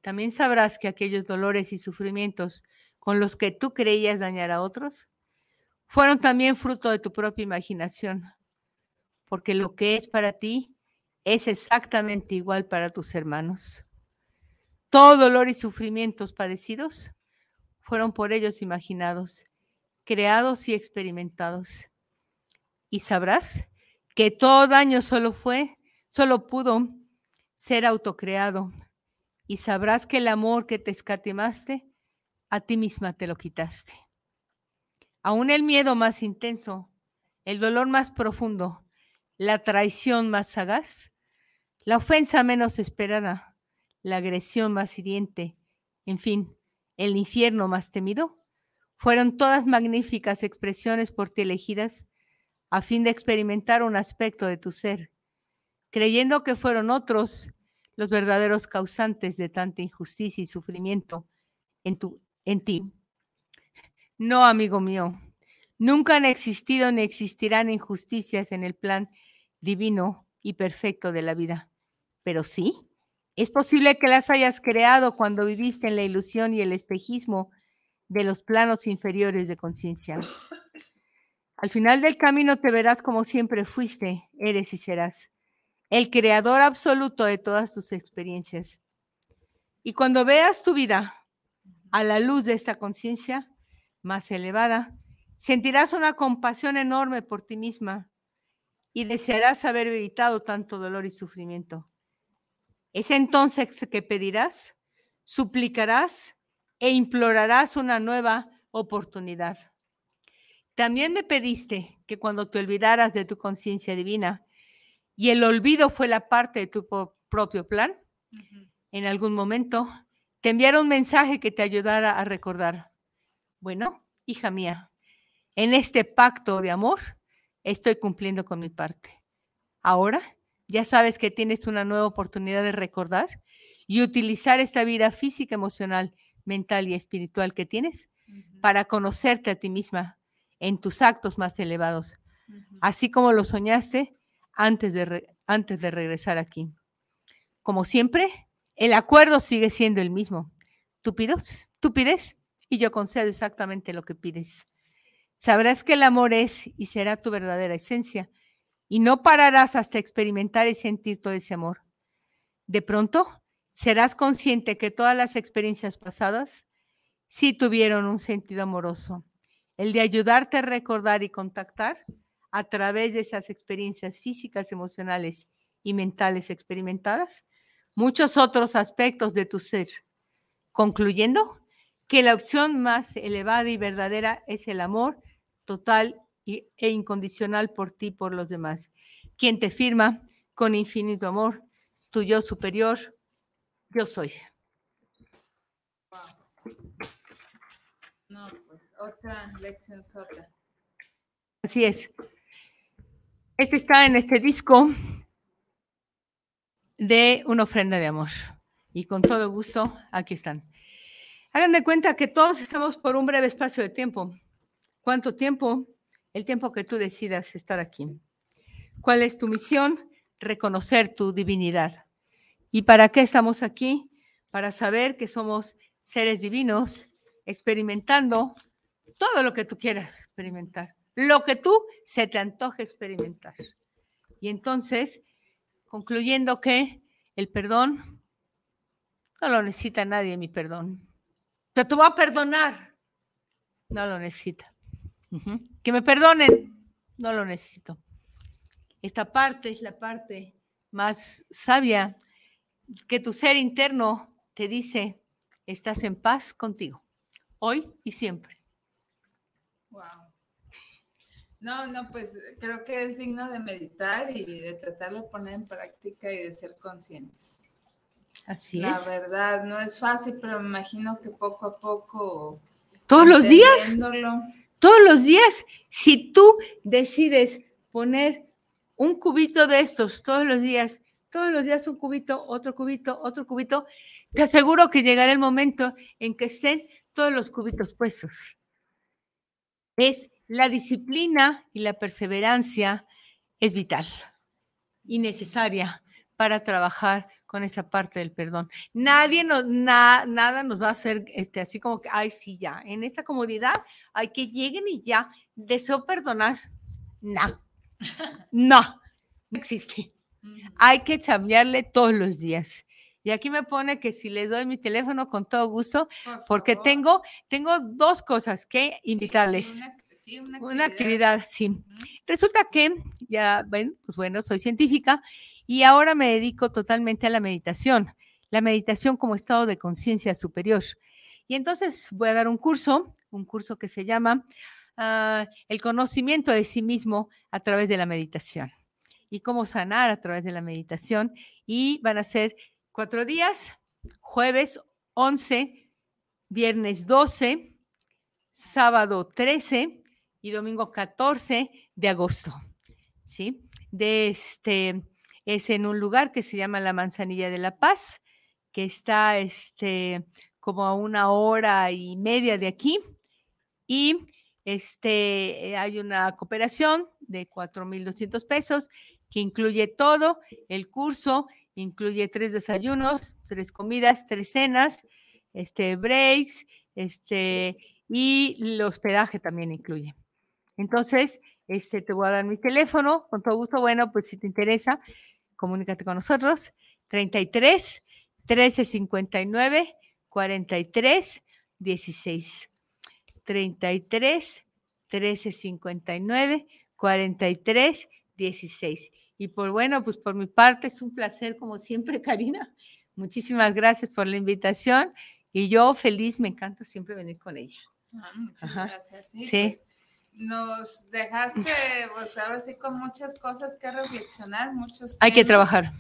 también sabrás que aquellos dolores y sufrimientos con los que tú creías dañar a otros fueron también fruto de tu propia imaginación, porque lo que es para ti es exactamente igual para tus hermanos. Todo dolor y sufrimientos padecidos fueron por ellos imaginados, creados y experimentados. Y sabrás que todo daño solo fue, solo pudo ser autocreado. Y sabrás que el amor que te escatimaste, a ti misma te lo quitaste. Aún el miedo más intenso, el dolor más profundo, la traición más sagaz, la ofensa menos esperada, la agresión más hiriente, en fin, el infierno más temido, fueron todas magníficas expresiones por ti elegidas a fin de experimentar un aspecto de tu ser, creyendo que fueron otros los verdaderos causantes de tanta injusticia y sufrimiento en, en ti. No, amigo mío, nunca han existido ni existirán injusticias en el plan divino y perfecto de la vida, pero sí, es posible que las hayas creado cuando viviste en la ilusión y el espejismo de los planos inferiores de conciencia. Al final del camino te verás como siempre fuiste, eres y serás, el creador absoluto de todas tus experiencias. Y cuando veas tu vida a la luz de esta conciencia más elevada, sentirás una compasión enorme por ti misma y desearás haber evitado tanto dolor y sufrimiento. Es entonces que pedirás, suplicarás e implorarás una nueva oportunidad. También me pediste que cuando te olvidaras de tu conciencia divina y el olvido fue la parte de tu propio plan, en algún momento te enviara un mensaje que te ayudara a recordar. Bueno, hija mía, en este pacto de amor estoy cumpliendo con mi parte. Ahora ya sabes que tienes una nueva oportunidad de recordar y utilizar esta vida física, emocional, mental y espiritual que tienes para conocerte a ti misma en tus actos más elevados, así como lo soñaste antes de, antes de regresar aquí. Como siempre, el acuerdo sigue siendo el mismo. Tú pides, tú pides y yo concedo exactamente lo que pides. Sabrás que el amor es y será tu verdadera esencia y no pararás hasta experimentar y sentir todo ese amor. De pronto, serás consciente que todas las experiencias pasadas sí tuvieron un sentido amoroso, el de ayudarte a recordar y contactar a través de esas experiencias físicas, emocionales y mentales experimentadas, muchos otros aspectos de tu ser, concluyendo que la opción más elevada y verdadera es el amor total e incondicional por ti y por los demás, quien te firma con infinito amor, tu yo superior, yo soy. No, pues otra lección sota. Así es. Este está en este disco de una ofrenda de amor. Y con todo gusto, aquí están. Hagan de cuenta que todos estamos por un breve espacio de tiempo. ¿Cuánto tiempo? El tiempo que tú decidas estar aquí. ¿Cuál es tu misión? Reconocer tu divinidad. ¿Y para qué estamos aquí? Para saber que somos seres divinos experimentando todo lo que tú quieras experimentar, lo que tú se te antoje experimentar. Y entonces, concluyendo que el perdón no lo necesita nadie, mi perdón. Pero te voy a perdonar. No lo necesita. Que me perdonen. No lo necesito. Esta parte es la parte más sabia que tu ser interno te dice, estás en paz contigo hoy y siempre. Wow. No, no, pues creo que es digno de meditar y de tratarlo de poner en práctica y de ser conscientes. Así la es. verdad, no es fácil, pero me imagino que poco a poco. Todos los días, todos los días, si tú decides poner un cubito de estos todos los días, todos los días un cubito, otro cubito, otro cubito, te aseguro que llegará el momento en que estén todos los cubitos puestos. Es la disciplina y la perseverancia es vital y necesaria para trabajar con esa parte del perdón. Nadie nos, na- nada nos va a hacer este, así como que, ay, sí, ya, en esta comodidad hay que lleguen y ya, deseo perdonar. No, no, no existe. Hay que chambearle todos los días. Y aquí me pone que si les doy mi teléfono con todo gusto, Por porque tengo, tengo dos cosas que Sí, invitarles. una- sí, una Una actividad, sí. Resulta que, ya ven, pues bueno, soy científica y ahora me dedico totalmente a la meditación, la meditación como estado de conciencia superior. Y entonces voy a dar un curso, un curso que se llama ah, El conocimiento de sí mismo a través de la meditación y cómo sanar a través de la meditación. Y van a ser cuatro días, jueves 11, viernes 12, sábado 13 y domingo 14 de agosto. ¿Sí? De este, es en un lugar que se llama la Manzanilla de la Paz, que está este, como a una hora y media de aquí. Y este, eh, hay una cooperación de 4.200 pesos que incluye todo, el curso, incluye tres desayunos, tres comidas, tres cenas, este, breaks, este, y el hospedaje también incluye. Entonces, este, te voy a dar mi teléfono, con todo gusto. Bueno, pues si te interesa, comunícate con nosotros. 33 13 59 43 16. 33 13 59 43 16. Y por bueno, pues por mi parte es un placer como siempre, Karina. Muchísimas gracias por la invitación y yo feliz, me encanta siempre venir con ella. Ah, muchas Ajá. gracias. Sí, Sí. pues, nos dejaste, pues ahora sí, con muchas cosas que reflexionar, muchos Hay que temas. trabajar.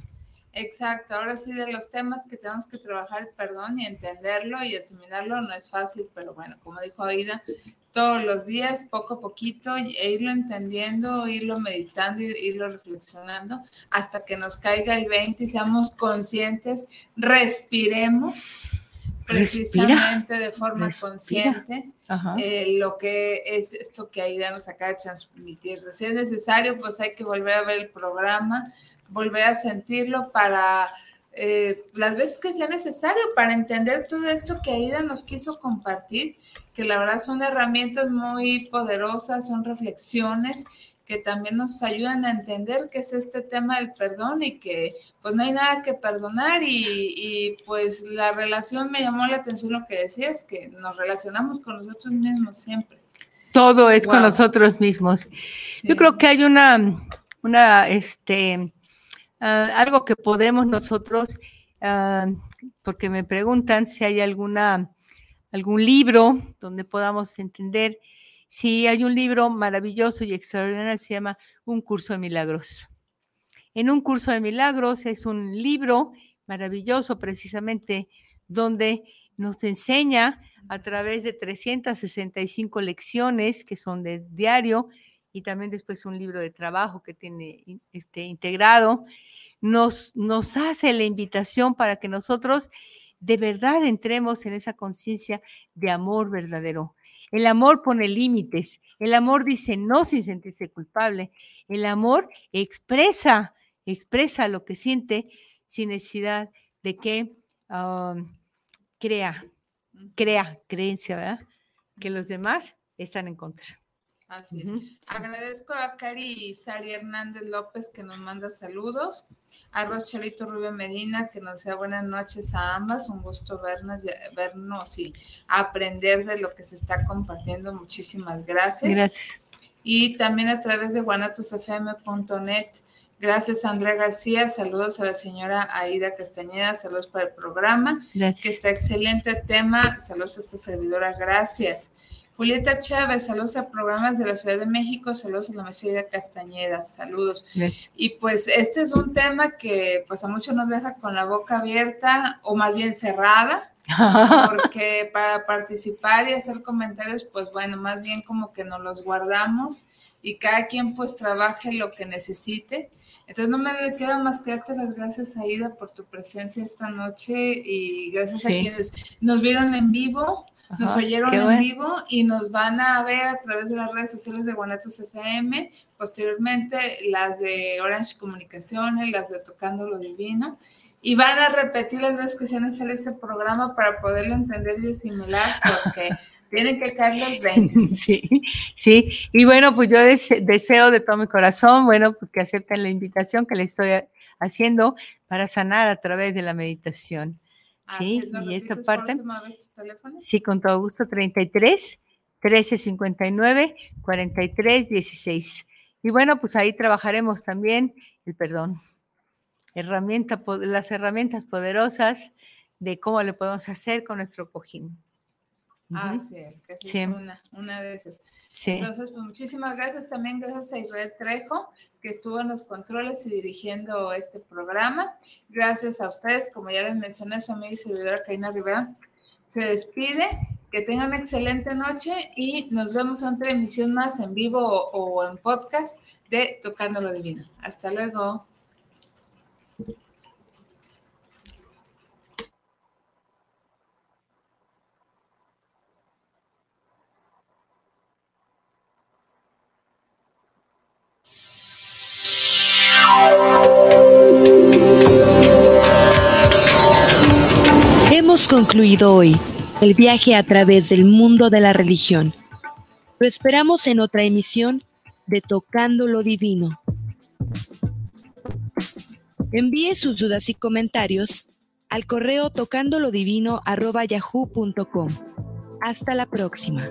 Exacto, ahora sí de los temas que tenemos que trabajar perdón y entenderlo y asimilarlo no es fácil, pero bueno, como dijo Aida, todos los días, poco a poquito, e irlo entendiendo, irlo meditando, irlo reflexionando, hasta que nos caiga el 20 y seamos conscientes, respiremos Respira, precisamente de forma respira. consciente eh, lo que es esto que Aida nos acaba de transmitir. Si es necesario, pues hay que volver a ver el programa, volver a sentirlo para eh, las veces que sea necesario para entender todo esto que Aida nos quiso compartir, que la verdad son herramientas muy poderosas, son reflexiones que también nos ayudan a entender qué es este tema del perdón y que pues no hay nada que perdonar y, y, pues la relación me llamó la atención lo que decías, que nos relacionamos con nosotros mismos siempre. Todo es con nosotros mismos. Sí. Yo creo que hay una, una, este, ah, algo que podemos nosotros, ah, porque me preguntan si hay alguna, algún libro donde podamos entender. Si hay un libro maravilloso y extraordinario, se llama Un curso de milagros. En un curso de milagros es un libro maravilloso precisamente donde nos enseña a través de 365 lecciones que son de diario y también después un libro de trabajo que tiene este, integrado, nos, nos hace la invitación para que nosotros de verdad entremos en esa conciencia de amor verdadero. El amor pone límites, el amor dice no sin sentirse culpable, el amor expresa, expresa lo que siente sin necesidad de que um, crea, crea creencia, ¿verdad? Que los demás están en contra. Así es. Ujú. Agradezco a Cari y Sari Hernández López que nos manda saludos, a Rochelito Rubio Medina que nos sea buenas noches a ambas, un gusto vernos, y- vernos y aprender de lo que se está compartiendo. Muchísimas gracias. Gracias. Y también a través de guanatosfm.net. Gracias, Andrea García. Saludos a la señora Aida Castañeda. Saludos para el programa que Gracias. está excelente tema. Saludos a esta servidora, gracias. Julieta Chávez, saludos a programas de la Ciudad de México, saludos a la maestría Castañeda, saludos. Y pues este es un tema que pues a muchos nos deja con la boca abierta o más bien cerrada, porque para participar y hacer comentarios, pues bueno, más bien como que nos los guardamos y cada quien pues trabaje lo que necesite. Entonces no me queda más que darte las gracias, Aida, por tu presencia esta noche y gracias a quienes nos vieron en vivo, nos oyeron en vivo y nos van a ver a través de las redes sociales de Guanatos FM, posteriormente las de Orange Comunicaciones, las de Tocando lo Divino. Y van a repetir las veces que se necesario este programa para poderlo entender y asimilar, porque tienen que caer los 20. Sí, sí. Y bueno, pues yo deseo de todo mi corazón, bueno, pues que acepten la invitación que les estoy haciendo para sanar a través de la meditación. Sí, y esta parte. Sí, con todo gusto, 33 13 59 43 16. Y bueno, pues ahí trabajaremos también el perdón. Herramienta, las herramientas poderosas de cómo le podemos hacer con nuestro cojín. Así es, que así es una, una de esas. Entonces, pues muchísimas gracias también, gracias a Israel Trejo, que estuvo en los controles y dirigiendo este programa. Gracias a ustedes, como ya les mencioné, su amiga y servidora Karina Rivera se despide. Que tengan una excelente noche y nos vemos en otra emisión más en vivo o en podcast de Tocando lo Divino. Hasta luego. Hemos concluido hoy el viaje a través del mundo de la religión. Lo esperamos en otra emisión de Tocando lo Divino. Envíe sus dudas y comentarios al correo tocandolodivino.yahoo.com. Hasta la próxima.